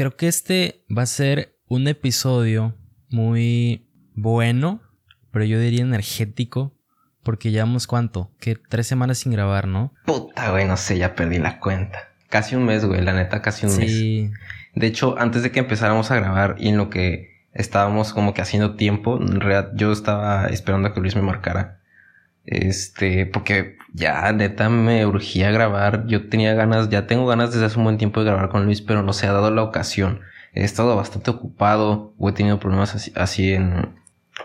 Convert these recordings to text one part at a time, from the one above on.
creo que este va a ser un episodio muy bueno, pero yo diría energético, porque llevamos cuánto, que tres semanas sin grabar, ¿no? Puta, güey, no sé, ya perdí la cuenta. Casi un mes, güey, la neta, casi un Sí, mes. De hecho, antes de que empezáramos a grabar y en lo que estábamos como que haciendo tiempo, en realidad yo estaba esperando a que Luis me marcara. Este, porque ya neta me urgía grabar. Yo tenía ganas, ya tengo ganas desde hace un buen tiempo de grabar con Luis, pero no se ha dado la ocasión. He estado bastante ocupado o he tenido problemas así, así en,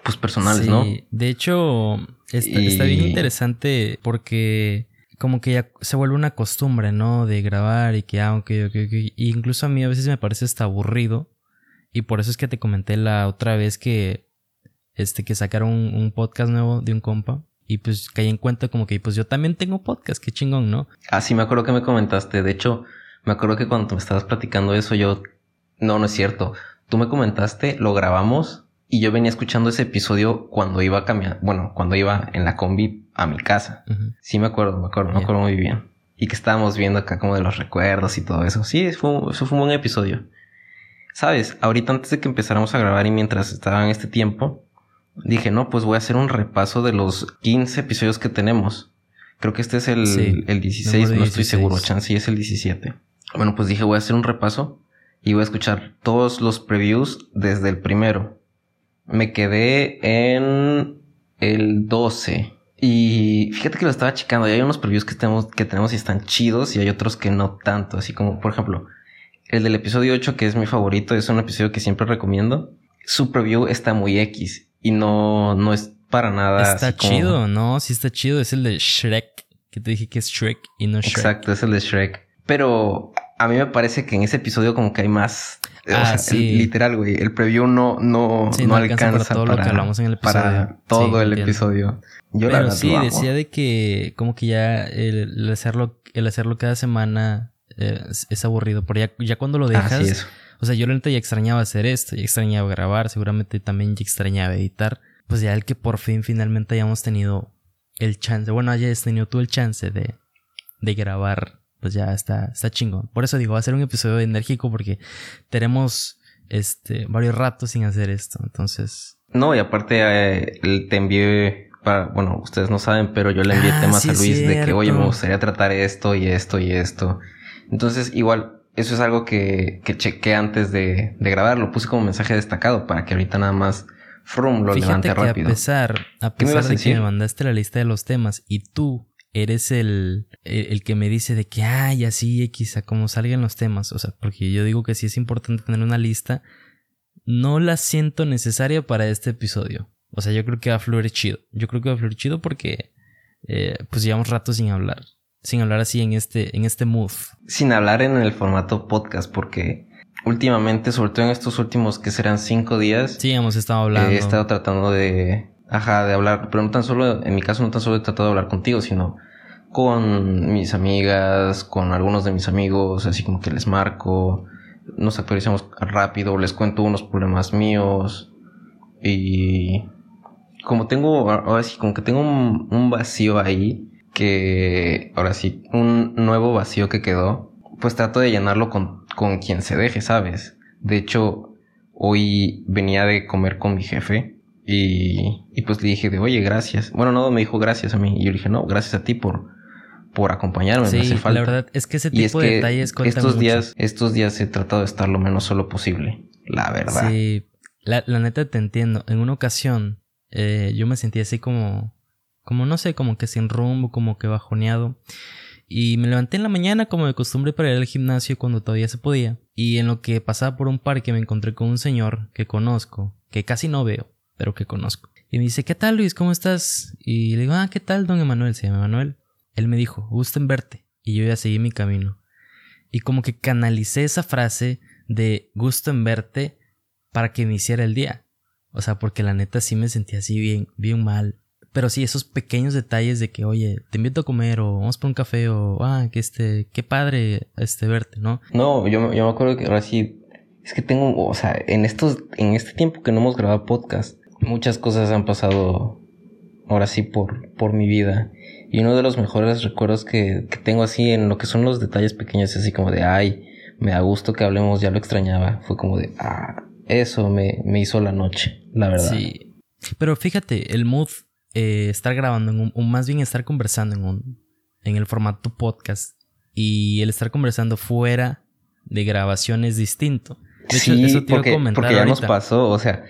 pues personales, sí. ¿no? De hecho, está, está bien Y- interesante porque como que ya se vuelve una costumbre, ¿no? De grabar y que, ah, ok, ok, ok. Y incluso a mí a veces me parece hasta aburrido. Y por eso es que te comenté la otra vez que, este, que sacaron un, un podcast nuevo de un compa. Y pues caí en cuenta como que, pues yo también tengo podcast, qué chingón, ¿no? Ah, sí, me acuerdo que me comentaste. De hecho, me acuerdo que cuando me estabas platicando eso, yo. No, no es cierto. Tú me comentaste, lo grabamos y yo venía escuchando ese episodio cuando iba a cambiar. Bueno, cuando iba en la combi a mi casa. Sí, me acuerdo, me acuerdo, me acuerdo muy bien. Y que estábamos viendo acá como de los recuerdos y todo eso. Sí, fue, eso fue un buen episodio. Sabes, ahorita antes de que empezáramos a grabar y mientras estaba en este tiempo, dije, no, pues voy a hacer un repaso de los 15 episodios que tenemos. Creo que este es el, Sí, el 16, número no estoy 16. seguro, chance y es el 17. Bueno, pues dije, voy a hacer un repaso y voy a escuchar todos los previews desde el primero. Me quedé en el 12. Y fíjate que lo estaba checando. Y hay unos previews que tenemos, que tenemos y están chidos. Y hay otros que no tanto. Así como, por ejemplo, el del episodio 8, que es mi favorito. Es un episodio que siempre recomiendo. Su preview está muy X. Y no, no es para nada. Está como- chido, ¿no? Sí está chido. Es el de Shrek. Que te dije que es Shrek y no Shrek. Exacto, es el de Shrek. Pero a mí me parece que en ese episodio como que hay más... o Ah, sea, sí. el- literal, güey. El preview no, no, Sí, no, no alcanza alcanza, para todo lo que hablamos en el para episodio. todo Sí, el entiendo. episodio. Yo la Pero verdad sí, lo amo. decía de que como que ya el, hacerlo, el hacerlo cada semana eh, es, aburrido. Pero ya, ya cuando lo dejas. O sea, yo la neta ya extrañaba hacer esto, ya extrañaba grabar, seguramente también ya extrañaba editar. Pues ya el que por fin finalmente hayamos tenido el chance, bueno, hayas tenido tú el chance de, de grabar, pues ya está, está chingón. Por eso digo, va a ser un episodio enérgico porque tenemos este varios ratos sin hacer esto. Entonces, No, y aparte eh, te envié... Para, bueno, ustedes no saben, pero yo le envié Ah, temas sí a Luis de que, oye, me gustaría tratar esto y esto y esto. Entonces, igual, eso es algo que, que chequé antes de, de grabar. Lo puse como mensaje destacado para que ahorita nada más Frum lo Fíjate levante que rápido. a pesar, a ¿Qué me pesar a de que me mandaste la lista de los temas y tú eres el, el, el que me dice de que, ay, así, X, a como salgan los temas. O sea, porque yo digo que sí es importante tener una lista. No la siento necesaria para este episodio. O sea, yo creo que va a fluir chido. Yo creo que va a fluir chido porque, eh, pues llevamos rato sin hablar. Sin hablar así en este, en este mood. sin hablar en el formato podcast, porque últimamente, sobre todo en estos últimos que serán cinco días, Sí, hemos estado hablando. he estado tratando de, ajá, de hablar, pero no tan solo, en mi caso no tan solo he tratado de hablar contigo, sino con mis amigas, con algunos de mis amigos, así como que les marco, nos actualizamos rápido, les cuento unos problemas míos y como tengo, ahora sí, como que tengo un, un vacío ahí, que ahora sí, un nuevo vacío que quedó, pues trato de llenarlo con, con quien se deje, ¿sabes? De hecho, hoy venía de comer con mi jefe y, y pues le dije de, oye, gracias. Bueno, no, me dijo gracias a mí. Y yo le dije, no, gracias a ti por, por acompañarme, Sí, me hace falta. la verdad es que ese y es tipo de que detalles cuentan estos mucho. días, estos días he tratado de estar lo menos solo posible, la verdad. Sí, la, la neta te entiendo. En una ocasión eh, yo me sentí así como, como no sé, como que sin rumbo, como que bajoneado. Y me levanté en la mañana como de costumbre para ir al gimnasio cuando todavía se podía. Y en lo que pasaba por un parque me encontré con un señor que conozco, que casi no veo, pero que conozco. Y me dice, ¿qué tal Luis? ¿Cómo estás? Y le digo, ah, ¿qué tal don Emanuel? Se llama Emanuel. Él me dijo, gusto en verte. Y yo ya seguí mi camino. Y como que canalicé esa frase de gusto en verte para que me hiciera el día. O sea, porque la neta sí me sentía así bien, bien mal. Pero sí, esos pequeños detalles de que, oye, te invito a comer o vamos por un café o, ah, que este, qué padre este verte, ¿no? No, yo, me- yo me acuerdo que ahora sí, es que tengo, o sea, en estos, en este tiempo que no hemos grabado podcast, muchas cosas han pasado ahora sí por, por mi vida. Y uno de los mejores recuerdos que, que tengo así en lo que son los detalles pequeños, así como de, ay, me da gusto que hablemos, ya lo extrañaba. Fue como de, ah, eso me, me hizo la noche, la verdad. Sí. Pero fíjate, el mood, eh, estar grabando, en un, o más bien estar conversando en, un, en el formato podcast y el estar conversando fuera de grabación es distinto. De hecho, sí, eso te iba a porque, comentar porque ya nos pasó, o sea,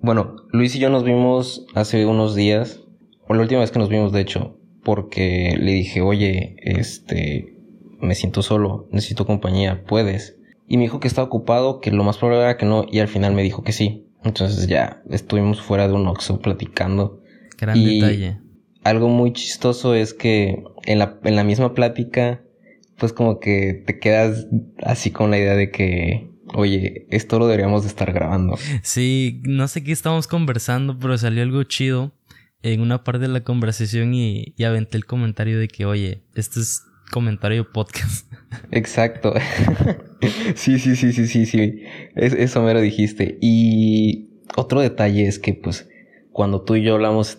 bueno, Luis y yo nos vimos hace unos días, o la última vez que nos vimos, de hecho, porque le dije, oye, este, me siento solo, necesito compañía, ¿puedes? Y me dijo que estaba ocupado, que lo más probable era que no, y al final me dijo que sí. Entonces ya estuvimos fuera de un Oxxo platicando. Gran y- detalle. Algo muy chistoso es que en la, en la misma plática, pues como que te quedas así con la idea de que, oye, esto lo deberíamos de estar grabando. Sí, no sé qué estábamos conversando, pero salió algo chido en una parte de la conversación y, y aventé el comentario de que, oye, este es comentario podcast. Exacto. sí, sí, sí, sí, sí, sí. Es, eso me lo dijiste. Y otro detalle es que, pues, cuando tú y yo hablamos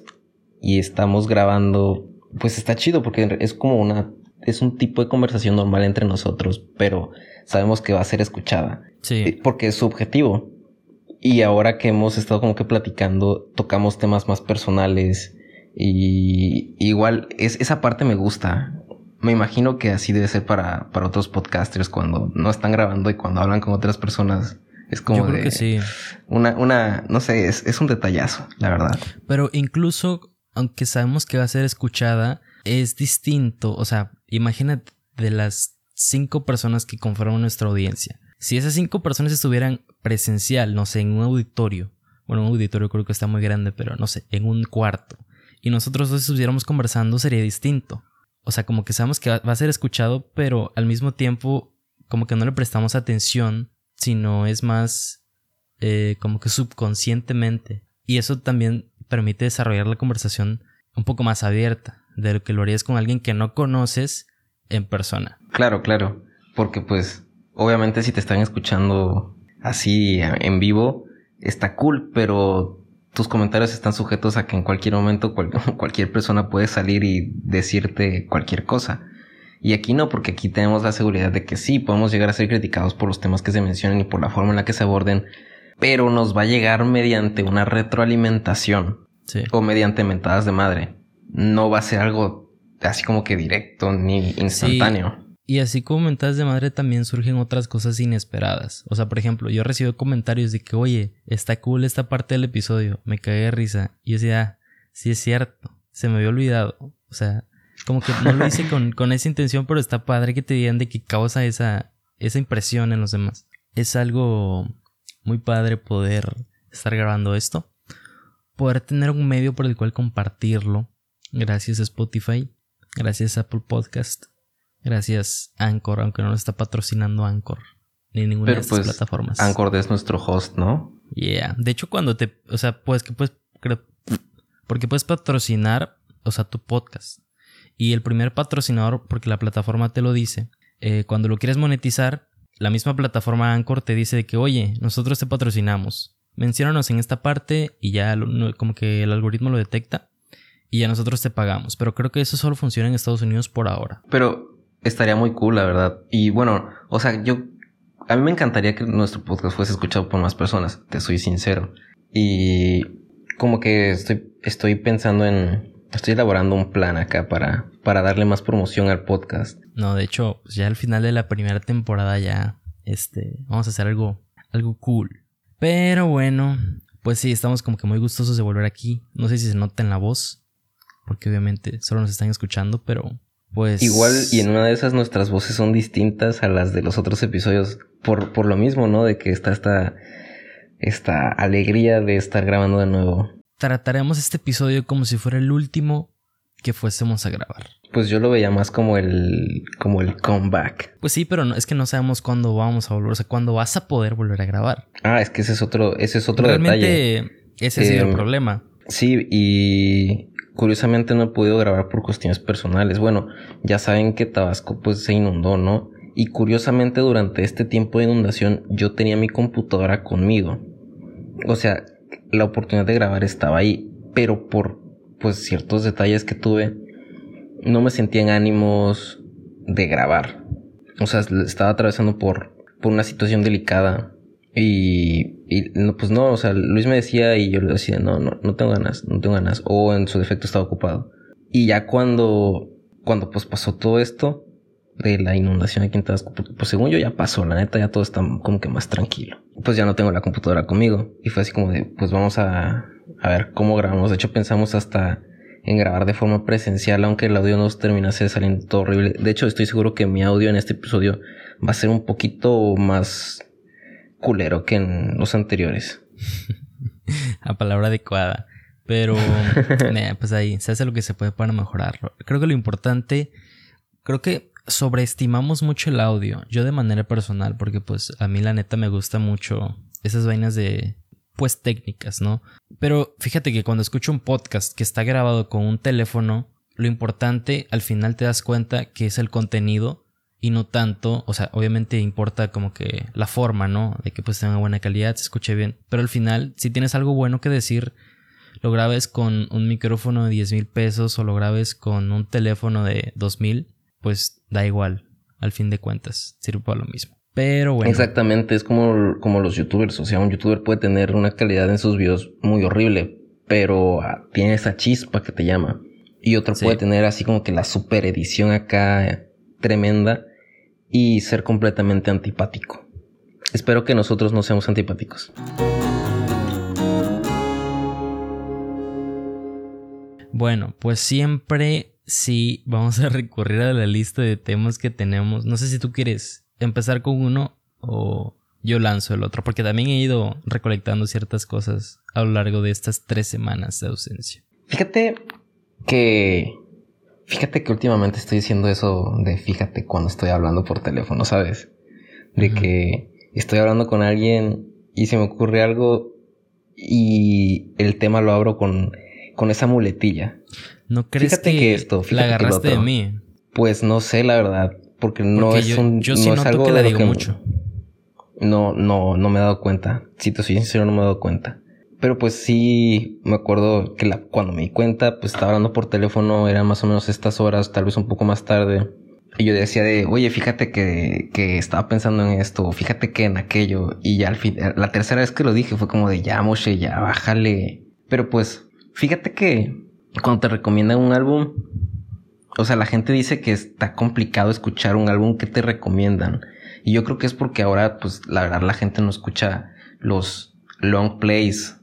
y estamos grabando, pues está chido porque es como una, es un tipo de conversación normal entre nosotros, pero sabemos que va a ser escuchada. Eh, Sí, Porque es subjetivo. Y ahora que hemos estado como que platicando, tocamos temas más personales. Y igual, es, esa parte me gusta. Me imagino que así debe ser para, para otros podcasters cuando no están grabando y cuando hablan con otras personas. Es como yo creo de que sí. una, una, no sé, es, es un detallazo, la verdad. Pero incluso, aunque sabemos que va a ser escuchada, es distinto. O sea, imagínate de las cinco personas que conforman nuestra audiencia. Si esas cinco personas estuvieran presencial, no sé, en un auditorio. Bueno, un auditorio creo que está muy grande, pero no sé, en un cuarto. Y nosotros dos estuviéramos conversando, sería distinto. O sea, como que sabemos que va va a ser escuchado, pero al mismo tiempo, como que no le prestamos atención, sino es más eh, como que subconscientemente. Y eso también permite desarrollar la conversación un poco más abierta de lo que lo harías con alguien que no conoces en persona. Claro, claro. Porque pues, obviamente si te están escuchando así en vivo, está cool, pero tus comentarios están sujetos a que en cualquier momento cual- cualquier persona puede salir y decirte cualquier cosa. Y aquí no, porque aquí tenemos la seguridad de que sí, podemos llegar a ser criticados por los temas que se mencionan y por la forma en la que se aborden, pero nos va a llegar mediante una retroalimentación Sí. o mediante mentadas de madre. No va a ser algo así como que directo ni instantáneo. Y así como mentadas de madre también surgen otras cosas inesperadas. O sea, por ejemplo, yo recibo comentarios de que, oye, está cool esta parte del episodio, me cagué de risa. Y yo decía, ah, sí es cierto, se me había olvidado. O sea, como que no lo hice con, con esa intención, pero está padre que te digan de que causa esa, esa impresión en los demás. Es algo muy padre poder estar grabando esto. Poder tener un medio por el cual compartirlo. Gracias a Spotify. Gracias a Apple Podcast. Gracias Anchor, aunque no lo está patrocinando Anchor. Ni ninguna Pero de estas pues plataformas. Anchor es nuestro host, ¿no? Yeah. De hecho, cuando te. O sea, pues que puedes. Porque puedes patrocinar, o sea, tu podcast. Y el primer patrocinador, porque la plataforma te lo dice, eh, cuando lo quieres monetizar, la misma plataforma Anchor te dice de que, oye, nosotros te patrocinamos. Menciónanos en esta parte y ya como que el algoritmo lo detecta y ya nosotros te pagamos. Pero creo que eso solo funciona en Estados Unidos por ahora. Pero estaría muy cool, la verdad. Y bueno, o sea, yo... A mí me encantaría que nuestro podcast fuese escuchado por más personas, te soy sincero. Y como que estoy, estoy pensando en... Estoy elaborando un plan acá para, para darle más promoción al podcast. No, de hecho, pues ya al final de la primera temporada ya, este, vamos a hacer algo, algo cool. Pero bueno, pues sí, estamos como que muy gustosos de volver aquí. No sé si se nota en la voz, porque obviamente solo nos están escuchando, pero pues... Igual y en una de esas nuestras voces son distintas a las de los otros episodios por, por lo mismo, ¿no? De que está esta, esta alegría de estar grabando de nuevo. Trataremos este episodio como si fuera el último que fuésemos a grabar. Pues yo lo veía más como el, como el comeback. Pues sí, pero no, es que no sabemos cuándo vamos a volver, o sea, cuándo vas a poder volver a grabar. Ah, es que ese es otro, ese es otro detalle. Realmente ese ha sido el Eh, problema. Sí, y curiosamente no he podido grabar por cuestiones personales. Bueno, ya saben que Tabasco pues se inundó, ¿no? Y curiosamente durante este tiempo de inundación yo tenía mi computadora conmigo. O sea, la oportunidad de grabar estaba ahí, pero por pues ciertos detalles que tuve, no me sentía en ánimos de grabar. O sea, estaba atravesando por por una situación delicada. Y, y no, pues no, o sea, Luis me decía y yo le decía, no, no, no tengo ganas, no tengo ganas. O en su defecto estaba ocupado. Y ya cuando, cuando pues pasó todo esto de la inundación aquí en Tabasco, pues según yo ya pasó, la neta ya todo está como que más tranquilo. Pues ya no tengo la computadora conmigo. Y fue así como de, pues vamos a, a ver cómo grabamos. De hecho pensamos hasta en grabar de forma presencial, aunque el audio nos terminase saliendo todo horrible. De hecho, estoy seguro que mi audio en este episodio va a ser un poquito más culero que en los anteriores. a palabra adecuada. Pero, pues ahí se hace lo que se puede para mejorarlo. Creo que lo importante, creo que sobreestimamos mucho el audio. Yo de manera personal, porque pues a mí la neta me gusta mucho esas vainas de pues técnicas, ¿no? Pero fíjate que cuando escucho un podcast que está grabado con un teléfono, lo importante al final te das cuenta que es el contenido y no tanto, o sea, obviamente importa como que la forma, ¿no? De que pues tenga buena calidad, se escuche bien, pero al final si tienes algo bueno que decir, lo grabes con un micrófono de 10 mil pesos o lo grabes con un teléfono de 2 mil, pues da igual, al fin de cuentas, sirve para lo mismo. Pero bueno. Exactamente, es como, como los youtubers. O sea, un youtuber puede tener una calidad en sus videos muy horrible, pero ah, tiene esa chispa que te llama. Y otro puede tener así como que la super edición acá tremenda y ser completamente antipático. Espero que nosotros no seamos antipáticos. Bueno, pues siempre sí vamos a recurrir a la lista de temas que tenemos. No sé si tú quieres empezar con uno o yo lanzo el otro, porque también he ido recolectando ciertas cosas a lo largo de estas tres semanas de ausencia. Fíjate que... Fíjate que últimamente estoy diciendo eso de fíjate cuando estoy hablando por teléfono, ¿sabes? De que estoy hablando con alguien y se me ocurre algo y el tema lo abro con, con esa muletilla. ¿No crees que, esto, la agarraste de mí? Pues no sé, la verdad. Porque no es un. Yo no es algo que le digo mucho. No, no, no me he dado cuenta. Si te soy sincero, no me he dado cuenta. Pero pues sí, me acuerdo que la, cuando me di cuenta, pues estaba hablando por teléfono, eran más o menos estas horas, tal vez un poco más tarde. Y yo decía de, oye, fíjate que, que estaba pensando en esto, fíjate que en aquello. Y ya al fin, la tercera vez que lo dije fue como de, ya, Moshe, ya, bájale. Pero pues, fíjate que cuando te recomiendan un álbum, o sea, la gente dice que está complicado escuchar un álbum que te recomiendan. Y yo creo que es porque ahora, pues, la verdad, la gente no escucha los long plays.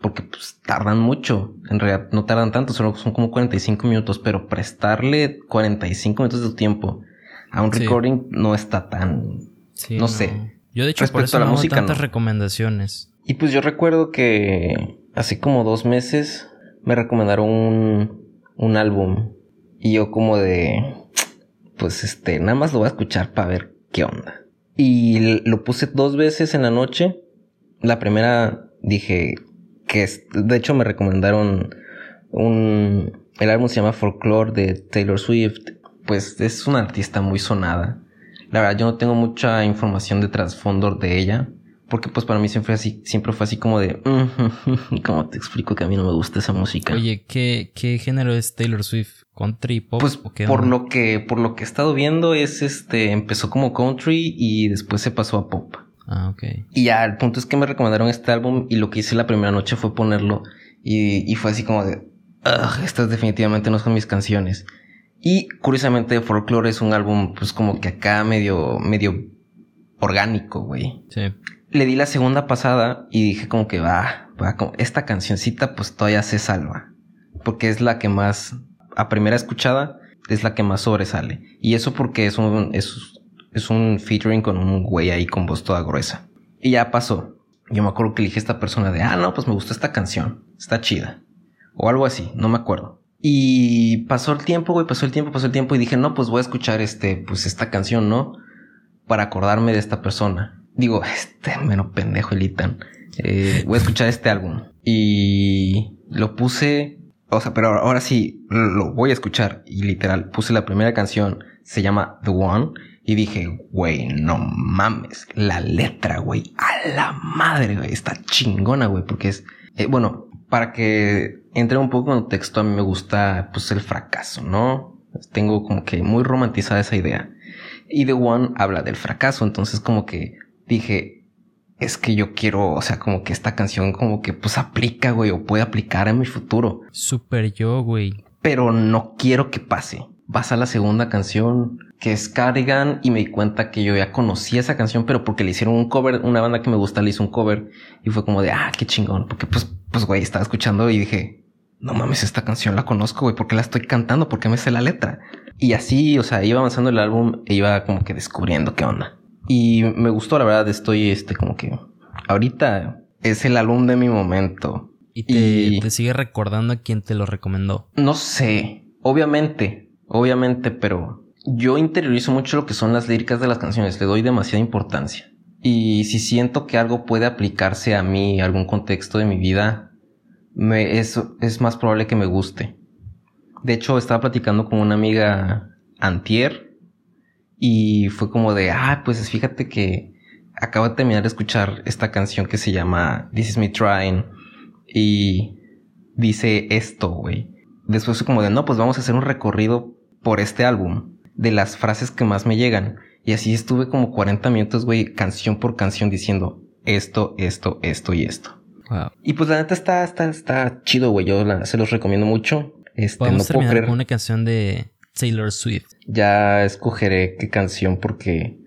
Porque, pues, tardan mucho. En realidad, no tardan tanto, solo son como 45 minutos. Pero prestarle 45 minutos de tu tiempo a un recording no está tan... no, sé. Yo, de hecho, por eso a la no música, tantas recomendaciones. Y pues yo recuerdo que hace como dos meses me recomendaron un, un álbum y yo como de, pues este, nada más lo voy a escuchar para ver qué onda. Y lo puse dos veces en la noche. La primera dije que, de hecho me recomendaron un, el álbum se llama Folklore de Taylor Swift. Pues es una artista muy sonada. La verdad yo no tengo mucha información de trasfondo de ella. Porque pues para mí siempre fue así, siempre fue así como de, ¿cómo te explico que a mí no me gusta esa música? Oye, ¿qué, qué género es Taylor Swift? ¿Country pop? Pues por lo que, por lo que he estado viendo es este, empezó como country y después se pasó a pop. Ah, ok. Y ya, el punto es que me recomendaron este álbum y lo que hice la primera noche fue ponerlo y, y fue así como de, estas definitivamente no son mis canciones. Y curiosamente Folklore es un álbum pues como que acá medio, medio orgánico, güey. Sí le di la segunda pasada y dije como que va, va, esta cancioncita pues todavía se salva. Porque es la que más, a primera escuchada, es la que más sobresale. Y eso porque es un, es, es un featuring con un güey ahí con voz toda gruesa. Y ya pasó. Yo me acuerdo que dije a esta persona de, ah, no, pues me gustó esta canción. Está chida. O algo así, no me acuerdo. Y pasó el tiempo, güey, pasó el tiempo, pasó el tiempo y dije, no, pues voy a escuchar este, pues esta canción, ¿no? Para acordarme de esta persona digo, este menos pendejo el. Eh, voy a escuchar este álbum. Y lo puse, o sea, pero ahora sí, lo voy a escuchar. Y literal, puse la primera canción, se llama The One. Y dije, güey, no mames, la letra, güey, a la madre, güey, está chingona, güey, porque es, eh, bueno, para que entre un poco en texto, a mí me gusta, pues, el fracaso, ¿no? Tengo como que muy romantizada esa idea. Y The One habla del fracaso. Entonces como que dije, es que yo quiero, o sea, como que esta canción como que pues aplica, güey, o puede aplicar en mi futuro. Super yo, güey. Pero no quiero que pase. Vas a la segunda canción, que es Cardigan, y me di cuenta que yo ya conocía esa canción, pero porque le hicieron un cover, una banda que me gusta le hizo un cover, y fue como de, ah, qué chingón, porque pues, pues, güey, estaba escuchando y dije, no mames, esta canción la conozco, güey, ¿por qué la estoy cantando? ¿Por qué me sé la letra? Y así, o sea, iba avanzando el álbum e iba como que descubriendo qué onda. Y me gustó, la verdad, estoy este como que ahorita es el álbum de mi momento. ¿Y te, te sigue recordando a quién te lo recomendó? No sé, obviamente, obviamente, pero yo interiorizo mucho lo que son las líricas de las canciones, le doy demasiada importancia. Y si siento que algo puede aplicarse a mí, a algún contexto de mi vida, me, es, es más probable que me guste. De hecho, estaba platicando con una amiga antier y fue como de, ah, pues fíjate que acabo de terminar de escuchar esta canción que se llama This Is Me Trying y dice esto, güey. Después fue como de, no, pues vamos a hacer un recorrido por este álbum de las frases que más me llegan. Y así estuve como 40 minutos, güey, canción por canción diciendo esto, esto, esto y esto. Y pues la neta está, está, está chido, güey. Yo se los recomiendo mucho. Este, Podemos no terminar con una canción de Taylor Swift. Ya escogeré qué canción porque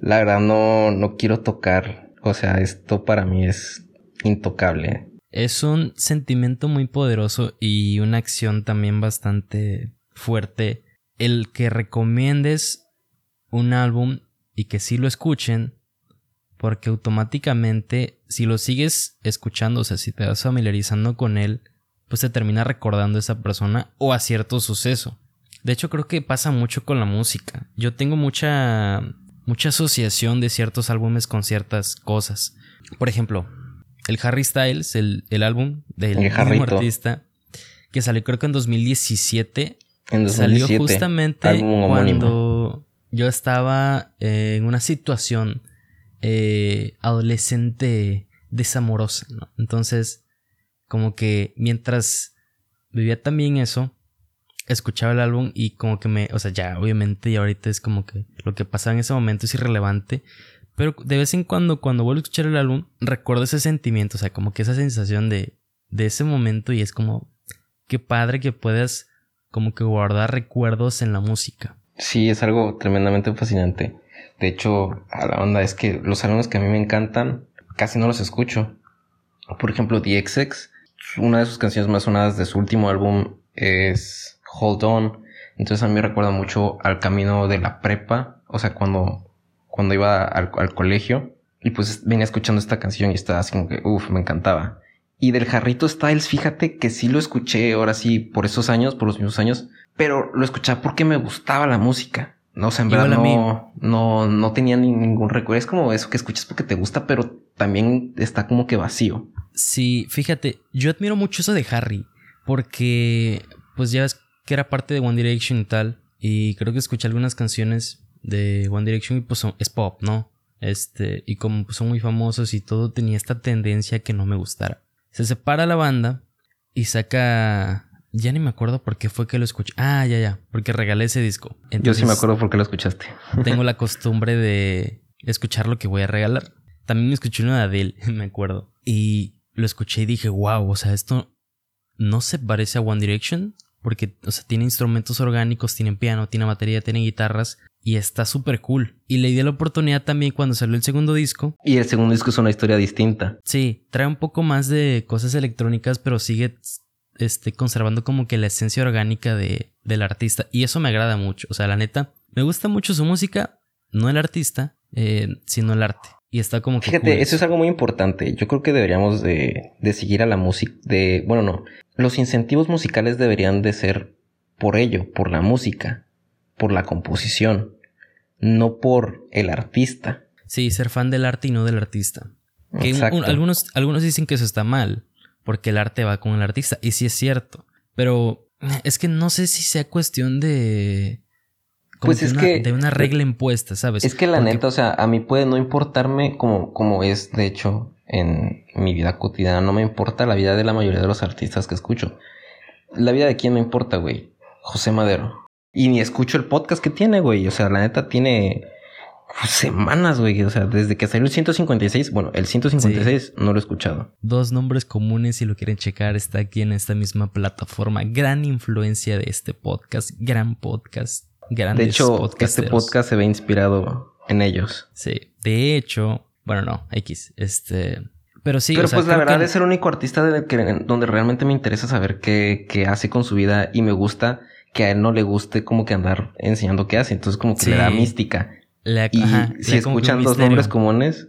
la verdad no, no quiero tocar. O sea, esto para mí es intocable. Es un sentimiento muy poderoso y una acción también bastante fuerte. El que recomiendes un álbum y que sí lo escuchen, porque automáticamente si lo sigues escuchando, o sea, si te vas familiarizando con él, pues te termina recordando a esa persona o a cierto suceso. De hecho, creo que pasa mucho con la música. Yo tengo mucha mucha asociación de ciertos álbumes con ciertas cosas. Por ejemplo, el Harry Styles, el, álbum del mismo artista, que salió creo que en 2017. En 2017 salió justamente cuando yo estaba en una situación eh, adolescente desamorosa, ¿no? Entonces, como que mientras vivía también eso, escuchaba el álbum y como que me, o sea, ya obviamente y ahorita es como que lo que pasaba en ese momento es irrelevante, pero de vez en cuando cuando vuelvo a escuchar el álbum recuerdo ese sentimiento, o sea, como que esa sensación de de ese momento y es como qué padre que puedas como que guardar recuerdos en la música. Sí, es algo tremendamente fascinante. De hecho, a la onda es que los álbumes que a mí me encantan casi no los escucho. Por ejemplo, The XX una de sus canciones más sonadas de su último álbum es Hold On. Entonces a mí me recuerda mucho al camino de la prepa, o sea, cuando, cuando iba al, colegio y pues venía escuchando esta canción y estaba así como que, uff, me encantaba. Y del Jarrito Styles, fíjate que sí lo escuché ahora sí por esos años, por los mismos años, pero lo escuchaba porque me gustaba la música. No, o sea, en verdad no, no, no tenía ningún recuerdo. Es como eso que escuchas porque te gusta, pero también está como que vacío. Sí, fíjate, yo admiro mucho eso de Harry, porque pues ya ves que era parte de One Direction y tal, y creo que escuché algunas canciones de One Direction y pues son, es pop, ¿no? Este, y como pues, son muy famosos y todo tenía esta tendencia que no me gustara. Se separa la banda y saca ya ni me acuerdo por qué fue que lo escuché. Ah, ya, ya, porque regalé ese disco. Yo sí me acuerdo por qué lo escuchaste. tengo la costumbre de escuchar lo que voy a regalar. También me escuché uno de Adele, me acuerdo. Y lo escuché y dije, wow, o sea, esto no se parece a One Direction, porque, o sea, tiene instrumentos orgánicos, tiene piano, tiene batería, tiene guitarras, y está súper cool. Y le di la oportunidad también cuando salió el segundo disco. Y el segundo disco es una historia distinta. Sí, trae un poco más de cosas electrónicas, pero sigue este, conservando como que la esencia orgánica de, del artista. Y eso me agrada mucho. O sea, la neta, me gusta mucho su música, no el artista, eh, sino el arte. Y está como que. Fíjate, eso es algo muy importante. Yo creo que deberíamos de, de seguir a la música. De, bueno, no. Los incentivos musicales deberían de ser por ello, por la música, por la composición, no por el artista. Sí, ser fan del arte y no del artista. algunos, algunos dicen que eso está mal, porque el arte va con el artista. Y sí es cierto. Pero es que no sé si sea cuestión de pues es que... De una regla impuesta, ¿sabes? Es que la neta, o sea, a mí puede no importarme como, como es, de hecho, en mi vida cotidiana. No me importa la vida de la mayoría de los artistas que escucho. La vida de quién me importa, güey. José Madero. Y ni escucho el podcast que tiene, güey. O sea, la neta tiene semanas, güey. O sea, desde que salió el 156, bueno, el 156 no lo he escuchado. Dos nombres comunes, si lo quieren checar, está aquí en esta misma plataforma. Gran influencia de este podcast, gran podcast. De hecho, este podcast se ve inspirado en ellos. Sí, de hecho, bueno, no, X, este... Pero sí, Pero pues la verdad es el único artista de que, donde realmente me interesa saber qué, qué hace con su vida y me gusta que a él no le guste como que andar enseñando qué hace. Entonces como que le da mística y si escuchan dos nombres comunes,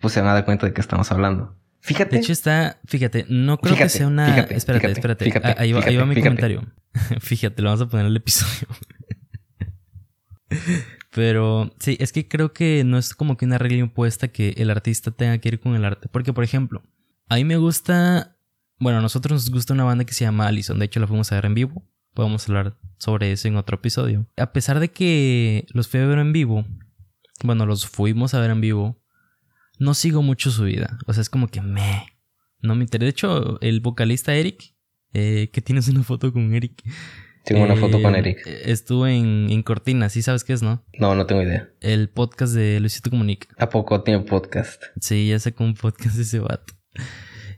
pues se van a dar cuenta de que estamos hablando. Fíjate. De hecho está, fíjate, no creo que sea una... espérate, espérate. Ah, ahí, va, mi comentario. fíjate, lo vamos a poner en el episodio. Pero sí, es que creo que no es como que una regla impuesta que el artista tenga que ir con el arte. Porque, por ejemplo, a mí me gusta... Bueno, a nosotros nos gusta una banda que se llama Allison. De hecho, la fuimos a ver en vivo. Podemos hablar sobre eso en otro episodio. A pesar de que los fui a ver en vivo, bueno, los fuimos a ver en vivo, no sigo mucho su vida. O sea, es como que me. No me interesa. De hecho, el vocalista Eric, eh, que tienes una foto con Eric. Tengo una foto con eh, Eric. Estuvo en, en Cortina, ¿sí sabes qué es, no? No, no tengo idea. El podcast de Luisito Comunica. ¿A poco tiene podcast? Sí, ya sacó un podcast de ese vato.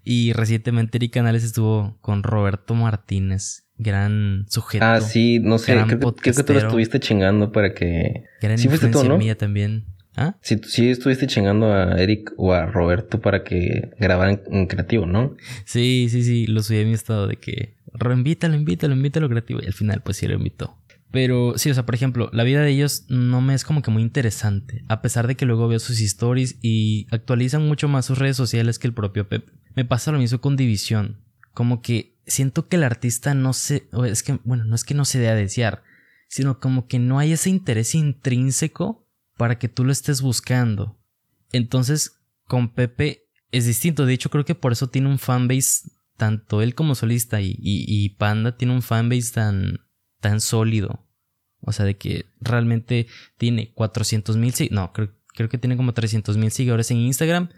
Y recientemente Eric Canales estuvo con Roberto Martínez gran sujeto. Ah, sí, no sé, creo, que tú lo estuviste chingando para que... Gran sí fuiste tú, ¿no? mía también. ¿Ah? Sí, sí estuviste chingando a Eric o a Roberto para que grabaran en creativo, ¿no? Sí, sí, sí, lo subí a mi estado de que invítalo, invítalo, invítalo creativo y al final pues sí lo invitó. Pero sí, o sea, por ejemplo, la vida de ellos no me es como que muy interesante, a pesar de que luego veo sus stories y actualizan mucho más sus redes sociales que el propio Pepe. Me pasa lo mismo con División, como que siento que el artista no se, es que, bueno, no es que no se dé a desear, sino como que no hay ese interés intrínseco para que tú lo estés buscando. Entonces, con Pepe es distinto. De hecho, creo que por eso tiene un fanbase, tanto él como solista y, y, Panda tiene un fanbase tan, tan sólido. O sea, de que realmente tiene 400 mil, no, creo, creo que tiene como 300 mil seguidores en Instagram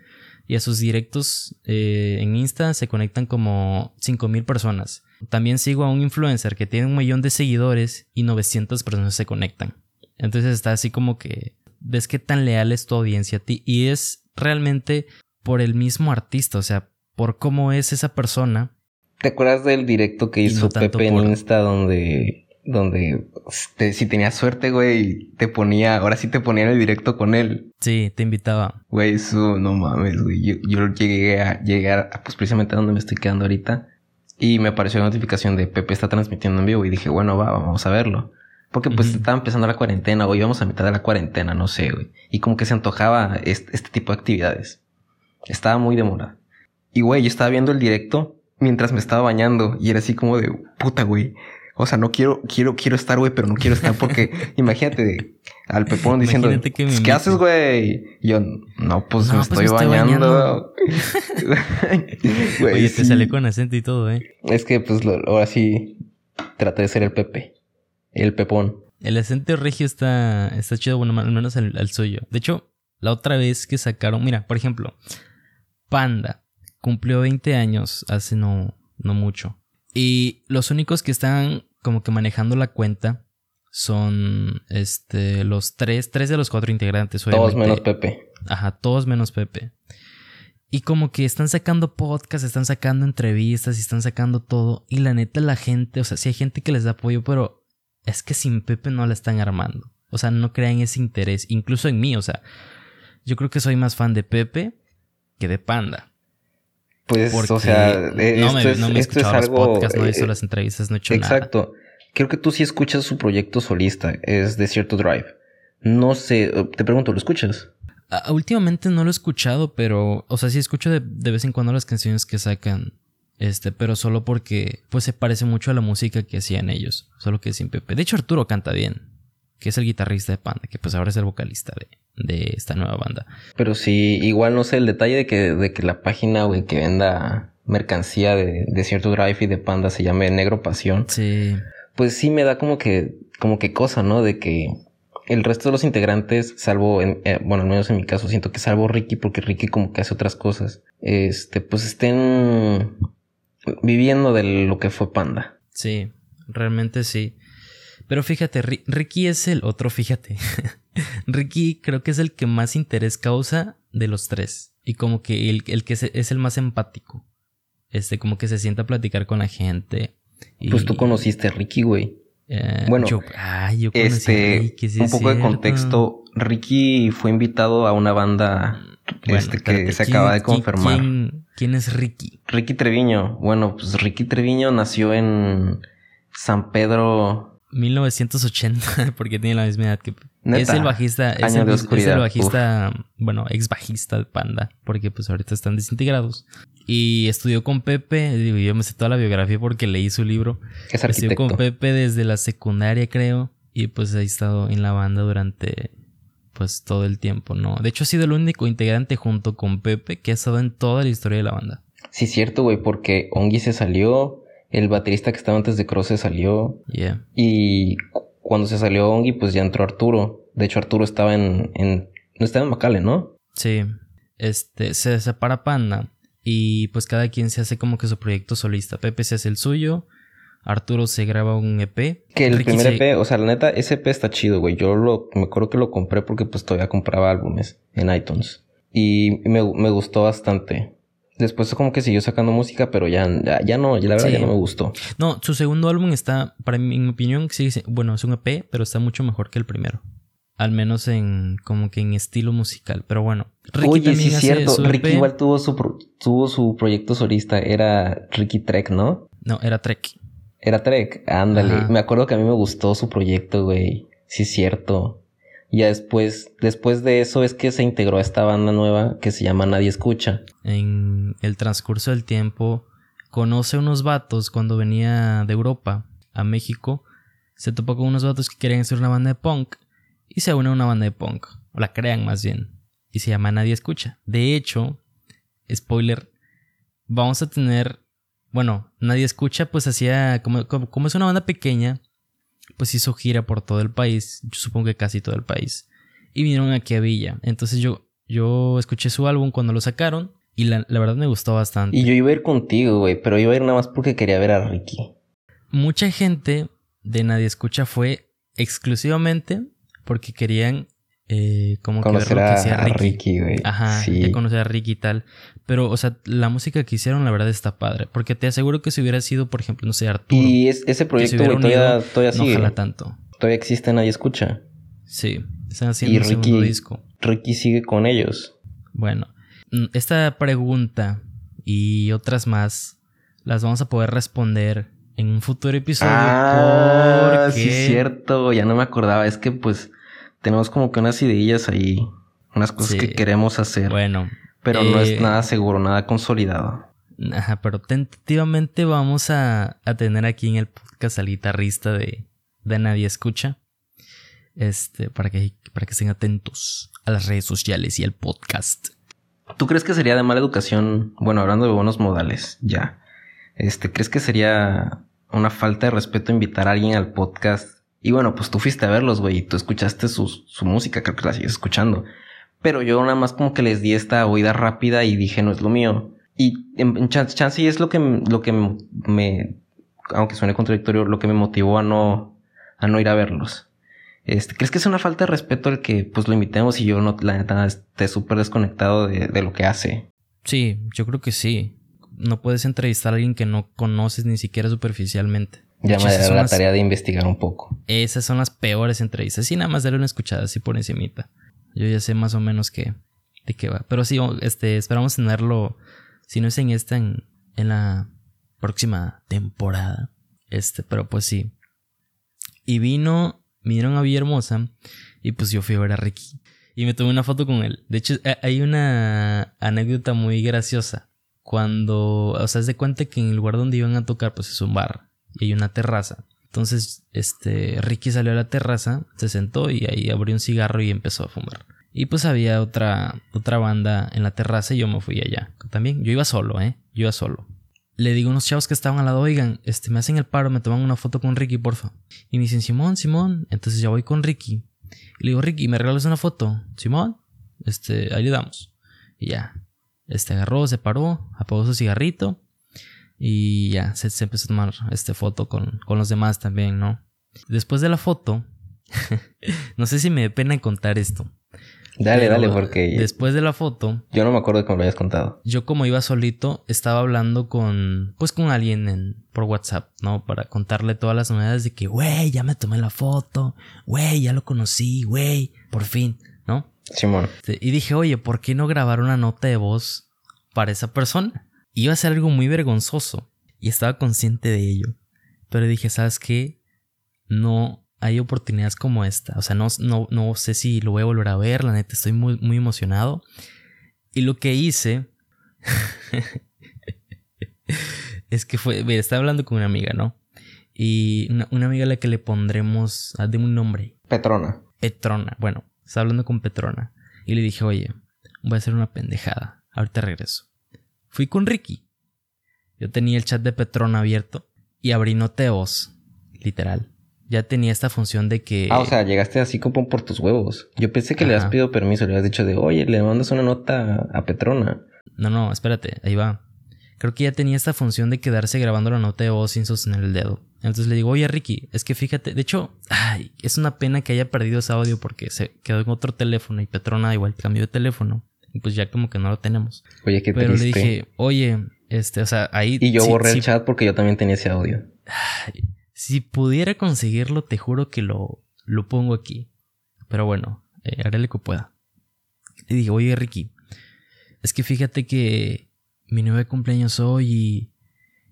y a sus directos eh, en Insta se conectan como 5000 personas. También sigo a un influencer que tiene un millón de seguidores y 900 personas se conectan. Entonces está así como que ves qué tan leal es tu audiencia a ti y es realmente por el mismo artista, o sea, por cómo es esa persona. ¿Te acuerdas del directo que hizo Pepe en Insta donde donde si tenías suerte, güey, te ponía, ahora sí te ponía en el directo con él. Sí, te invitaba. Güey, eso no mames, güey. Yo, yo llegué a llegar, pues precisamente a donde me estoy quedando ahorita. Y me apareció la notificación de Pepe está transmitiendo en vivo. Y dije, bueno, va, vamos a verlo. Porque pues estaba empezando la cuarentena, o íbamos a mitad de la cuarentena, no sé, güey. Y como que se antojaba este, este tipo de actividades. Estaba muy demorada. Y güey, yo estaba viendo el directo mientras me estaba bañando. Y era así como de, puta, güey o sea, no quiero, quiero, quiero estar, güey, pero no quiero estar porque imagínate al Pepón diciendo, pues, ¿qué haces, güey? Y yo, no, pues me, pues, estoy, bañando. Oye, te sale con acento y todo, eh. Es que, pues, ahora sí traté de ser el Pepe. El Pepón. El acento regio está, está chido, bueno, al menos al suyo. De hecho, la otra vez que sacaron, mira, por ejemplo, Panda cumplió 20 años hace no, no mucho. Y los únicos que están como que manejando la cuenta son este los tres, tres de los cuatro integrantes. Todos menos Pepe. Ajá, todos menos Pepe. Y como que están sacando podcasts, están sacando entrevistas y están sacando todo. Y la neta, la gente, o sea, sí hay gente que les da apoyo, pero es que sin Pepe no la están armando. O sea, no crean ese interés, incluso en mí. O sea, yo creo que soy más fan de Pepe que de Panda. Pues, o sea, eh, no esto, me, es, esto algo. Podcasts, no he visto eh, las entrevistas, no he hecho exacto. Creo que tú sí escuchas su proyecto solista, es Desierto Drive. No sé, eh, te pregunto, ¿lo escuchas? Ah, últimamente no lo he escuchado, pero, o sea, sí escucho de, de, vez en cuando las canciones que sacan, este, pero solo porque, pues se parece mucho a la música que hacían ellos, solo que sin Pepe. De hecho, Arturo canta bien, que es el guitarrista de Panda, que pues ahora es el vocalista de, de esta nueva banda. Pero sí, igual no sé, el detalle de que, de que la página, güey, que venda mercancía de, de cierto drive y de Panda se llame Negro Pasión. Sí. Pues sí me da como que, como que cosa, ¿no? De que el resto de los integrantes, salvo, en, eh, bueno, al menos en mi caso, siento que salvo Ricky, porque Ricky como que hace otras cosas, este, pues estén viviendo de lo que fue Panda. Sí, realmente sí. Pero fíjate, Ricky es el otro, fíjate. Ricky creo que es el que más interés causa de los tres. Y como que el, el que es, el más empático. Este, como que se sienta a platicar con la gente. pues tú conociste a Ricky, güey. Eh, bueno, yo, yo este, un poco de contexto. Ricky fue invitado a una banda este, que se acaba de confirmar. ¿quién, es Ricky? Ricky Treviño. Bueno, pues Ricky Treviño nació en San Pedro. 1980, porque tiene la misma edad que. es el bajista, es el, bajista, bueno, ex bajista de Panda, porque pues ahorita están desintegrados. Y estudió con Pepe, digo, yo me sé toda la biografía porque leí su libro. Es. Estudió con Pepe desde la secundaria, creo, y pues ha estado en la banda durante pues todo el tiempo, ¿no? De hecho ha sido el único integrante junto con Pepe que ha estado en toda la historia de la banda. Sí, cierto, güey, porque Ongi se salió, el baterista que estaba antes de Cross se salió. Yeah. Y cuando se salió Ongi, pues ya entró Arturo. De hecho, Arturo estaba en, en no estaba en Macale, ¿no? Sí. Este, se separa Panda y pues cada quien se hace como que su proyecto solista. Pepe se hace el suyo, Arturo se graba un EP. Que el primer EP, o sea, la neta, ese EP está chido, güey. Yo lo, me acuerdo que lo compré porque pues todavía compraba álbumes en iTunes. Y me, gustó bastante. Después como que siguió sacando música, pero ya, ya, no, ya la verdad ya no me gustó. No, su segundo álbum está, para mí, en mi opinión, sí, bueno, es un EP, pero está mucho mejor que el primero. Al menos en, como que en estilo musical. Pero bueno, Ricky Oye, sí es cierto. Ricky e igual tuvo su, tuvo su proyecto solista. Era Ricky Trek, ¿no? No, era Trek. Era Trek, ándale. Me acuerdo que a mí me gustó su proyecto, güey. Sí, es cierto. Ya después, después de eso es que se integró a esta banda nueva que se llama Nadie Escucha. En el transcurso del tiempo, conoce unos vatos cuando venía de Europa a México. Se topó con unos vatos que querían hacer una banda de punk y se une a una banda de punk. O la crean más bien. Y se llama Nadie Escucha. De hecho, spoiler, vamos a tener bueno, nadie escucha, pues hacía, como, como, es una banda pequeña, pues hizo gira por todo el país, yo supongo que casi todo el país, y vinieron aquí a Villa. Entonces yo, yo escuché su álbum cuando lo sacaron y la, la verdad me gustó bastante. Y yo iba a ir contigo, güey, pero iba a ir nada más porque quería ver a Ricky. Mucha gente de Nadie Escucha fue exclusivamente porque querían eh, como conocer que a, Ricky. güey. Ajá, sí. conocer a Ricky y tal. Pero, o sea, la música que hicieron, la verdad, está padre. Porque te aseguro que si hubiera sido, por ejemplo, no sé, Arturo. Y ese proyecto, güey, todavía, todavía sigue. No tanto. Todavía existe, nadie escucha. Sí, están haciendo un segundo disco. Ricky sigue con ellos. Bueno, mm, esta pregunta y otras más las vamos a poder responder en un futuro episodio. Ah, sí, es cierto. Ya no me acordaba. Es que, pues tenemos como que unas ideillas ahí, unas cosas que queremos hacer. Bueno. Pero no es eh, nada seguro, nada consolidado. Ajá, pero tentativamente vamos a, tener aquí en el podcast al guitarrista de, de Nadie Escucha. Este, para que, para que estén atentos a las redes sociales y al podcast. ¿Tú crees que sería de mala educación? Bueno, hablando de buenos modales, ya. Este, ¿crees que sería una falta de respeto invitar a alguien al podcast y bueno, pues tú fuiste a verlos, güey, y tú escuchaste su, su música, creo que la sigues escuchando. Pero yo nada más como que les di esta oída rápida y dije, no es lo mío. Y en, chance, y es lo que, lo que me, aunque suene contradictorio, lo que me motivó a no, a no ir a verlos. Este, ¿crees que es una falta de respeto el que pues lo invitemos y yo no, la neta, esté súper desconectado de, de lo que hace? Sí, yo creo que sí. No puedes entrevistar a alguien que no conoces ni siquiera superficialmente. Ya me daré la tarea de investigar un poco. Esas son las peores entrevistas. Y nada más darle una escuchada así por encimita. Yo ya sé más o menos qué, de qué va. Pero sí, este, esperamos tenerlo, si no es en esta, en, en la próxima temporada. Este, pero pues sí. Y vino, vinieron a Villahermosa y pues yo fui a ver a Ricky. Y me tomé una foto con él. De hecho, hay una anécdota muy graciosa. Cuando, o sea, se de cuenta que en el lugar donde iban a tocar, pues es un bar y hay una terraza. Entonces, este, Ricky salió a la terraza, se sentó y ahí abrió un cigarro y empezó a fumar. Y pues había otra, otra banda en la terraza y yo me fui allá. También, yo iba solo, ¿eh? Yo iba solo. Le digo a unos chavos que estaban al lado, oigan, este, me hacen el paro, me toman una foto con Ricky, porfa. Y me dicen, Simón, Simón. Entonces ya voy con Ricky. Y le digo, Ricky, ¿me regalas una foto? Simón, este, ahí damos. Y ya. Este agarró, se paró, apagó su cigarrito y ya, se, empezó a tomar este foto con, con, los demás también, ¿no? Después de la foto, no sé si me da pena contar esto. Dale, pero dale, porque Después de la foto, yo no me acuerdo de cómo lo habías contado. yo como iba solito, estaba hablando con, pues con alguien en, por WhatsApp, ¿no? Para contarle todas las novedades de que, güey, ya me tomé la foto, güey, ya lo conocí, güey, por fin, ¿no? Simón. Este, Y dije, oye, ¿por qué no grabar una nota de voz para esa persona? Iba a ser algo muy vergonzoso y estaba consciente de ello. Pero dije, ¿sabes qué? No hay oportunidades como esta. O sea, no, no, no sé si lo voy a volver a ver. La neta, estoy muy, muy emocionado. Y lo que hice es que fue, mira, estaba hablando con una amiga, ¿no? Y una, una amiga a la que le pondremos, ah, dime un nombre, Petrona. Petrona. Bueno, estaba hablando con Petrona. Y le dije, oye, voy a hacer una pendejada. Ahorita regreso. Fui con Ricky. Yo tenía el chat de Petrona abierto. Y abrí nota de voz. Literal. Ya tenía esta función de que... Ah, o sea, llegaste así como por tus huevos. Yo pensé que le has pedido permiso, le has dicho de, oye, le mandas una nota a Petrona. No, no, espérate, ahí va. Creo que ya tenía esta función de quedarse grabando la nota de voz sin sostener el dedo. Entonces le digo, oye Ricky, es que fíjate, de hecho, ay, es una pena que haya perdido ese audio porque se quedó en otro teléfono y Petrona igual cambió de teléfono. Pues ya como que no lo tenemos. Oye, qué Pero triste. le dije, oye, este, o sea, ahí... y yo sí- borré el chat porque yo también tenía ese audio. Si pudiera conseguirlo, te juro que lo, lo pongo aquí. Pero bueno, eh, haré lo que pueda. Le dije, oye Ricky, es que fíjate que mi nueve cumpleaños hoy y,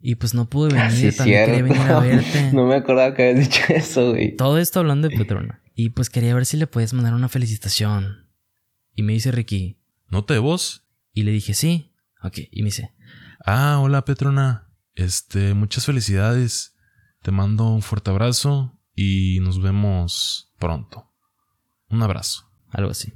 y pues no pude venir, Sí, también quería venir a cierto. verte. no me acordaba que habías dicho eso, güey. Todo esto hablando de Petrona. Y pues quería ver si le puedes mandar una felicitación. Y me dice Ricky, ¿Nota de voz? y le dije, sí. Ok, y me dice, Ah, hola Petrona. Este, muchas felicidades. Te mando un fuerte abrazo y nos vemos pronto. Un abrazo. algo así.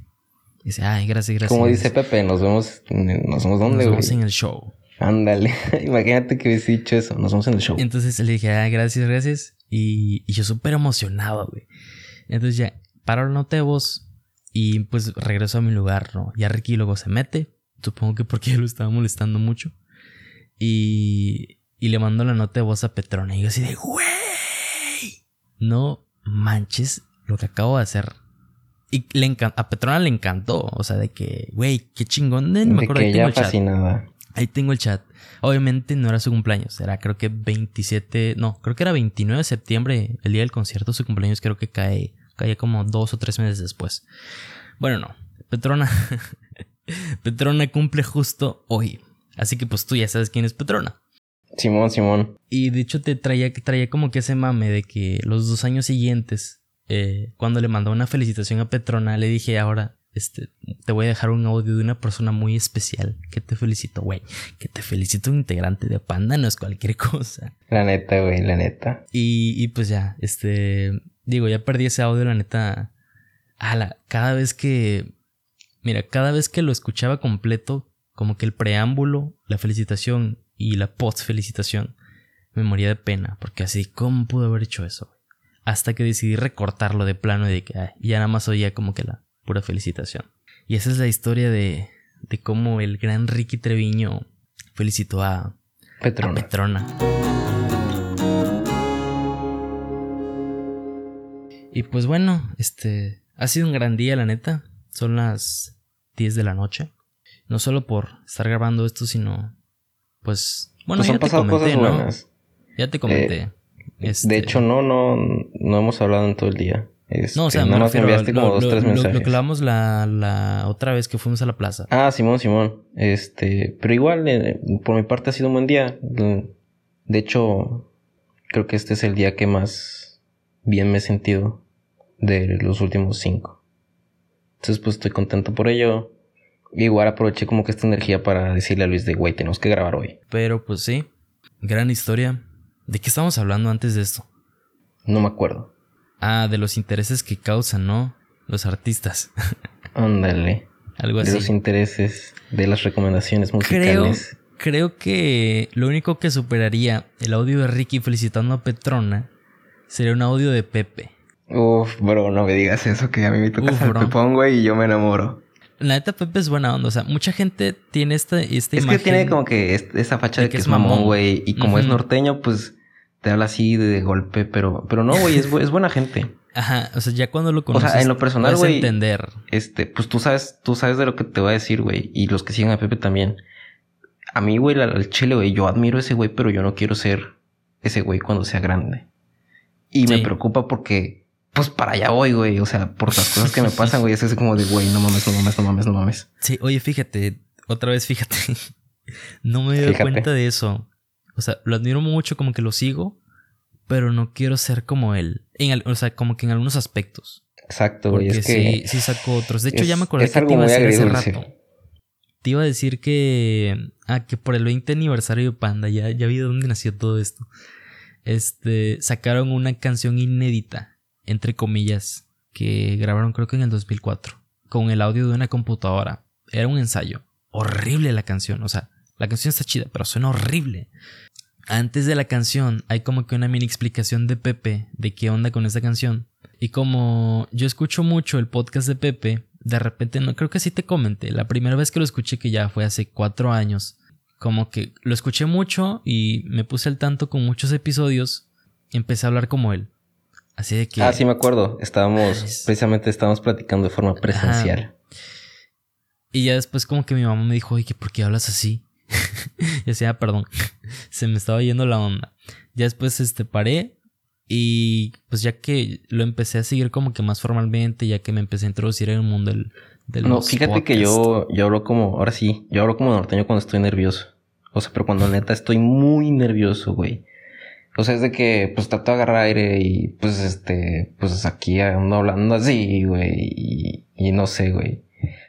Dice, ay, gracias, gracias. Como dice Pepe, nos vemos, nos vemos Nos dónde, vemos güey. en el show. Ándale. Imagínate que hubiese dicho eso. Nos vemos en el show. Entonces le dije, ah, gracias, gracias. Y, y yo súper emocionado, güey. Entonces ya paro la nota de voz y pues regreso a mi lugar, ¿no? Ya Ricky luego se mete. Supongo que porque lo estaba molestando mucho. Y, y le mando la nota de voz a Petrona. Y yo así de, güey, no manches lo que acabo de hacer. Y le a Petrona le encantó. O sea, de que, güey, qué chingón. No me de acuerdo, que ahí tengo ella el chat. fascinada. Ahí tengo el chat. Obviamente no era su cumpleaños, era creo que 27, no, creo que era 29 de septiembre, el día del concierto, su cumpleaños creo que cae, cae como dos o tres meses después. Bueno, no, Petrona, Petrona cumple justo hoy, así que pues tú ya sabes quién es Petrona. Simón, Simón. Y de hecho te traía, traía como que ese mame de que los dos años siguientes, eh, cuando le mandó una felicitación a Petrona, le dije ahora, este, te voy a dejar un audio de una persona muy especial que te felicito, güey, que te felicito un integrante de Panda, no es cualquier cosa. La neta, güey, la neta. Y, y pues ya, este, digo, ya perdí ese audio, la neta. Ala, cada vez que, mira, cada vez que lo escuchaba completo, como que el preámbulo, la felicitación y la post felicitación, me moría de pena, porque así, ¿cómo pude haber hecho eso? Hasta que decidí recortarlo de plano y de que ay, ya nada más oía como que la pura felicitación. Y esa es la historia de, de cómo el gran Ricky Treviño felicitó a, a Petrona. Y pues bueno, este ha sido un gran día, la neta. Son las 10 de la noche. No solo por estar grabando esto, sino pues bueno, Pues ya han te pasado comenté, cosas ¿no? buenas. Ya te comenté. Este, De hecho, no, no, no hemos hablado en todo el día. Este, no, o sea, me refiero enviaste lo, como dos, lo- tres lo- mensajes. lo que hablamos la, la otra vez que fuimos a la plaza. Ah, Simón, Simón. Este, pero igual, eh, por mi parte ha sido un buen día. De hecho, creo que este es el día que más bien me he sentido de los últimos cinco. Entonces, pues estoy contento por ello. Igual aproveché como que esta energía para decirle a Luis de, güey, tenemos que grabar hoy. Pero pues sí, gran historia. ¿De qué estábamos hablando antes de esto? No me acuerdo. Ah, de los intereses que causan, ¿no? Los artistas. Ándale. Algo De así. los intereses, de las recomendaciones Creo, musicales. creo que lo único que superaría el audio de Ricky felicitando a Petrona sería un audio de Pepe. Uf, bro, no me digas eso, que a mí me tocas Uf, al pepón, güey, y yo me enamoro. La neta, Pepe es buena onda. O sea, mucha gente tiene esta, esta Es imagen. que tiene como que es- esa facha de de que que es es mamón, güey. Y como es norteño, pues te habla así de, golpe, pero, pero no, güey, es, es buena gente. Ajá, o sea, ya cuando lo conoces, o sea, en lo personal, güey, entender. Este, pues tú sabes, tú sabes de lo que te voy a decir, güey, y los que siguen a Pepe también. A mí, güey, al chile, güey, yo admiro a ese güey, pero yo no quiero ser ese güey cuando sea grande. Y me preocupa porque, pues para allá voy, güey. O sea, por las cosas que me pasan, güey, es ese como de, güey, no mames, no mames, no mames, no mames. Sí, oye, fíjate, otra vez, fíjate. no me doy cuenta de eso. O sea, lo admiro mucho, como que lo sigo, pero no quiero ser como él. En, o sea, como que en algunos aspectos. Exacto, güey. Es que sí, sí sacó otros. De hecho, ya me acordé que te iba a decir hace rato. Te iba a decir que. Ah, que por el 20 aniversario de Panda, ya, ya vi de dónde nació todo esto. Este. Sacaron una canción inédita, entre comillas, que grabaron creo que en el 2004. Con el audio de una computadora. Era un ensayo. Horrible la canción. O sea, la canción está chida, pero suena horrible. Antes de la canción hay como que una mini explicación de Pepe de qué onda con esa canción. Y como yo escucho mucho el podcast de Pepe, de repente no creo que sí te comenté. La primera vez que lo escuché, que ya fue hace cuatro años, como que lo escuché mucho y me puse al tanto con muchos episodios y empecé a hablar como él. Así de que. Ah, sí, me acuerdo. Estábamos, precisamente estábamos platicando de forma presencial. Y ya después, como que mi mamá me dijo, oye, ¿por qué hablas así? y decía, ah, perdón, se me estaba yendo la onda. Ya después este, paré y pues ya que lo empecé a seguir como que más formalmente, ya que me empecé a introducir en el mundo del... no, fíjate que yo, yo hablo como, ahora sí, yo hablo como norteño cuando estoy nervioso. O sea, pero cuando neta estoy muy nervioso, güey. O sea, es de que pues trato de agarrar aire y pues este, pues aquí ando hablando así, güey. Y, y no sé, güey.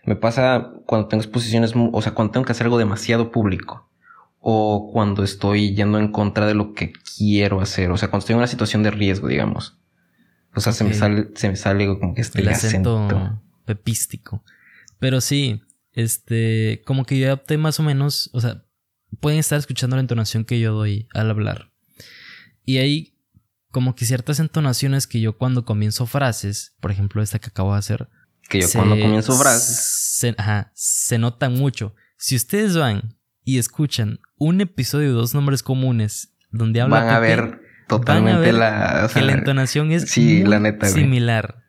Me pasa cuando tengo exposiciones, o sea, cuando tengo que hacer algo demasiado público. O cuando estoy yendo en contra de lo que quiero hacer. O sea, cuando estoy en una situación de riesgo, digamos. O sea, se me sale, se me sale como que este El acento, pepístico. Pero sí, este, como que yo adapté más o menos, o sea, pueden estar escuchando la entonación que yo doy al hablar. Y hay como que ciertas entonaciones que yo cuando comienzo frases, por ejemplo esta que acabo de hacer, que yo cuando comienzo frases. Se, ajá, se notan mucho. Si ustedes van y escuchan un episodio de dos nombres comunes donde habla. Van a ver totalmente la. que la entonación es sí, la neta, similar.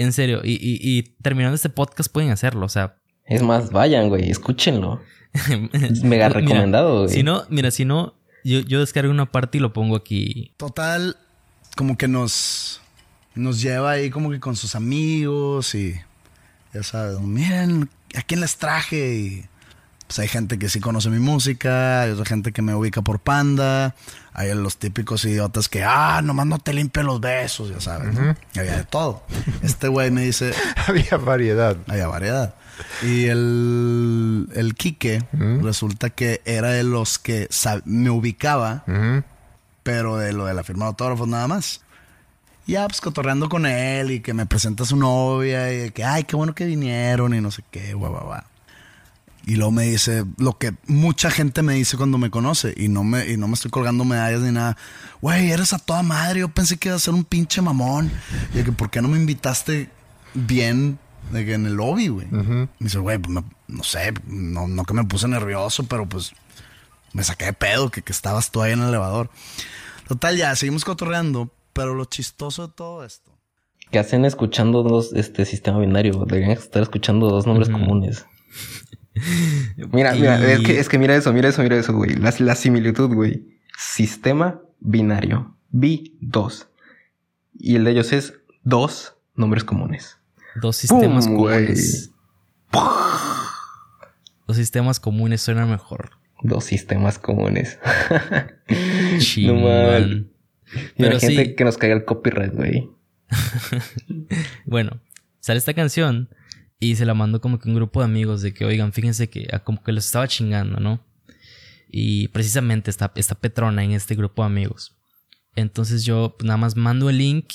En serio. Y, y, y, terminando este podcast pueden hacerlo. O sea. Es más, vayan, güey, escúchenlo. es mega recomendado, güey. Si no, mira, si no, yo, yo descargo una parte y lo pongo aquí. Total, como que nos. Nos lleva ahí como que con sus amigos y ya sabes, miren, ¿a quién les traje? Y pues hay gente que sí conoce mi música, hay otra gente que me ubica por panda, hay los típicos idiotas que, ah, nomás no te limpio los besos, ya sabes. Había de todo. Este güey me dice... había variedad. Había variedad. Y el, el Quique resulta que era de los que me ubicaba, pero de lo de la firma de autógrafos nada más ya, pues cotorreando con él y que me presenta a su novia y que, ay, qué bueno que vinieron y no sé qué, guau, guau, guau. Y luego me dice lo que mucha gente me dice cuando me conoce y no me, y no me estoy colgando medallas ni nada. Güey, eres a toda madre. Yo pensé que iba a ser un pinche mamón. Y que, ¿por qué no me invitaste bien de que en el lobby, güey? Me dice, güey, pues no sé, no, no que me puse nervioso, pero pues me saqué de pedo que, que estabas tú ahí en el elevador. Total, ya, seguimos cotorreando. Pero lo chistoso de todo esto. Que hacen escuchando dos, este sistema binario. Deberían estar escuchando dos nombres comunes. mira, mira, es que, es que mira eso, mira eso, mira eso, güey. La, la similitud, güey. Sistema binario. Bi, dos. Y el de ellos es dos nombres comunes. Dos sistemas comunes. Dos sistemas comunes suena mejor. Dos sistemas comunes. no mal. Pero gente que nos caiga el copyright, güey. bueno, sale esta canción y se la mando como que un grupo de amigos de que, oigan, fíjense que como que los estaba chingando, ¿no? Y precisamente está, esta Petrona en este grupo de amigos. Entonces yo pues, nada más mando el link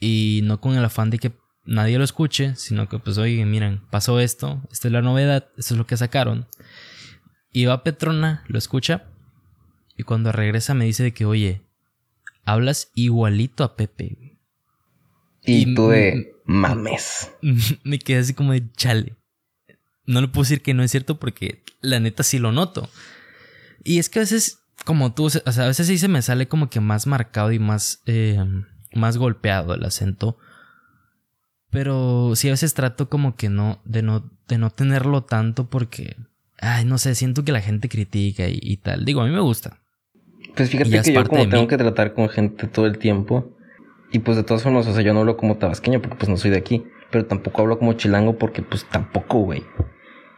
y no con el afán de que nadie lo escuche, sino que pues, oye, miren, pasó esto, esta es la novedad, esto es lo que sacaron. Y va Petrona, lo escucha y cuando regresa me dice de que, oye, hablas igualito a Pepe. Y, tú de mames. Me quedé así como de chale. No le puedo decir que no es cierto porque la neta sí lo noto. Y es que a veces como tú, o sea, a veces sí se me sale como que más marcado y más, eh, más golpeado el acento. Pero sí a veces trato como que no, de no, de no tenerlo tanto porque, ay, no sé, siento que la gente critica y, tal. Digo, a mí me gusta. Pues fíjate que yo como tengo que tratar con gente todo el tiempo y pues de todas formas, o sea, yo no hablo como tabasqueño porque pues no soy de aquí, pero tampoco hablo como chilango porque pues tampoco, güey.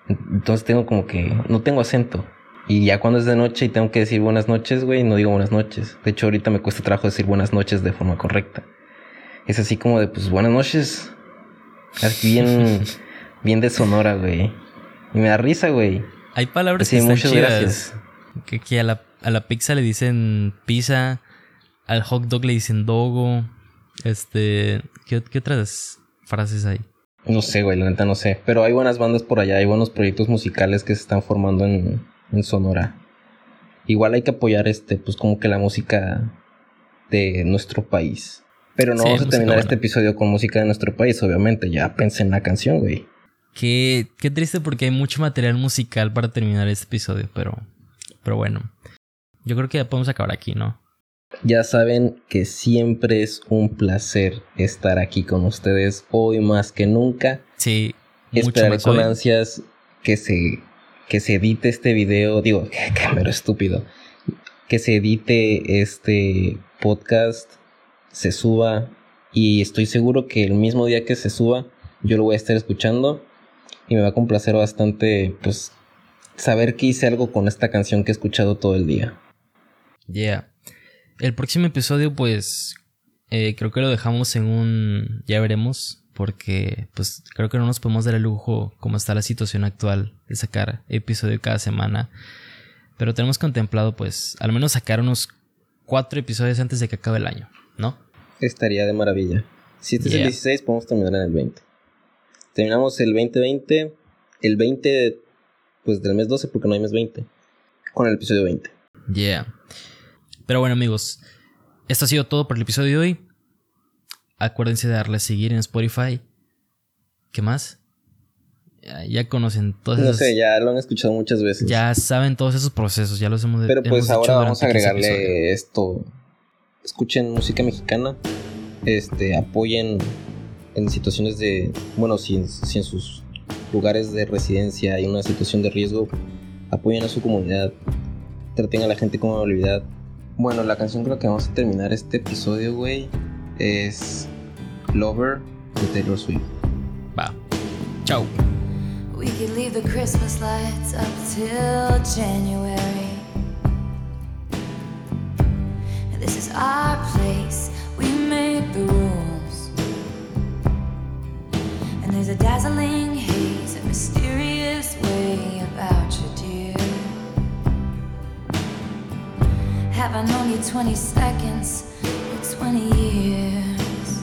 Entonces tengo como que, no tengo acento. Y ya cuando es de noche y tengo que decir buenas noches, güey, no digo buenas noches. De hecho, ahorita me cuesta trabajo decir buenas noches de forma correcta. Es así como de, pues, buenas noches. Así bien, bien de sonora, güey. Y me da risa, güey. Hay palabras que muchas gracias. Que, a, la, a la pizza le dicen pizza, al hot dog le dicen dogo. Este, ¿qué, qué otras frases hay? No sé, güey, la neta no sé. Pero hay buenas bandas por allá, hay buenos proyectos musicales que se están formando en, en Sonora. Igual hay que apoyar este, pues como que la música de nuestro país. Pero no vamos a terminar este episodio con música de nuestro país, obviamente. Ya pensé en la canción, güey. Qué, qué triste porque hay mucho material musical para terminar este episodio, pero, pero bueno. Yo creo que ya podemos acabar aquí, ¿no? Ya saben que siempre es un placer estar aquí con ustedes hoy más que nunca. Sí. Esperaré con ansias que se que se edite este video, digo, mero estúpido, que se edite este podcast, se suba y estoy seguro que el mismo día que se suba yo lo voy a estar escuchando y me va a complacer bastante pues saber que hice algo con esta canción que he escuchado todo el día. Yeah. El próximo episodio pues eh, creo que lo dejamos en un ya veremos porque pues creo que no nos podemos dar el lujo como está la situación actual de sacar episodio cada semana. Pero tenemos contemplado pues al menos sacar unos cuatro episodios antes de que acabe el año, ¿no? Estaría de maravilla. Si este es el 16 podemos terminar en el 20. Terminamos el 2020, el 20 pues del mes 12 porque no hay mes 20, con el episodio 20. Yeah. Pero bueno amigos, esto ha sido todo por el episodio de hoy. Acuérdense de darle a seguir en Spotify. ¿Qué más? Ya, conocen todos No sé, ya lo han escuchado muchas veces. Ya saben todos esos procesos, ya los hemos Pero pues ahora vamos a agregarle esto. Escuchen música mexicana. Este, apoyen en situaciones de. Bueno, si en, si en sus lugares de residencia hay una situación de riesgo, apoyen a su comunidad. Traten a la gente con amabilidad. Bueno, la canción con la que vamos a terminar este episodio, güey, es Lover de Taylor Swift. Va. Ciao. We could leave the Christmas lights up till January. This is our place, we make the rules. And there's a dazzling haze, a mysterious way about you, Have I known you 20 seconds or 20 years?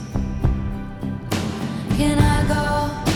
Can I go?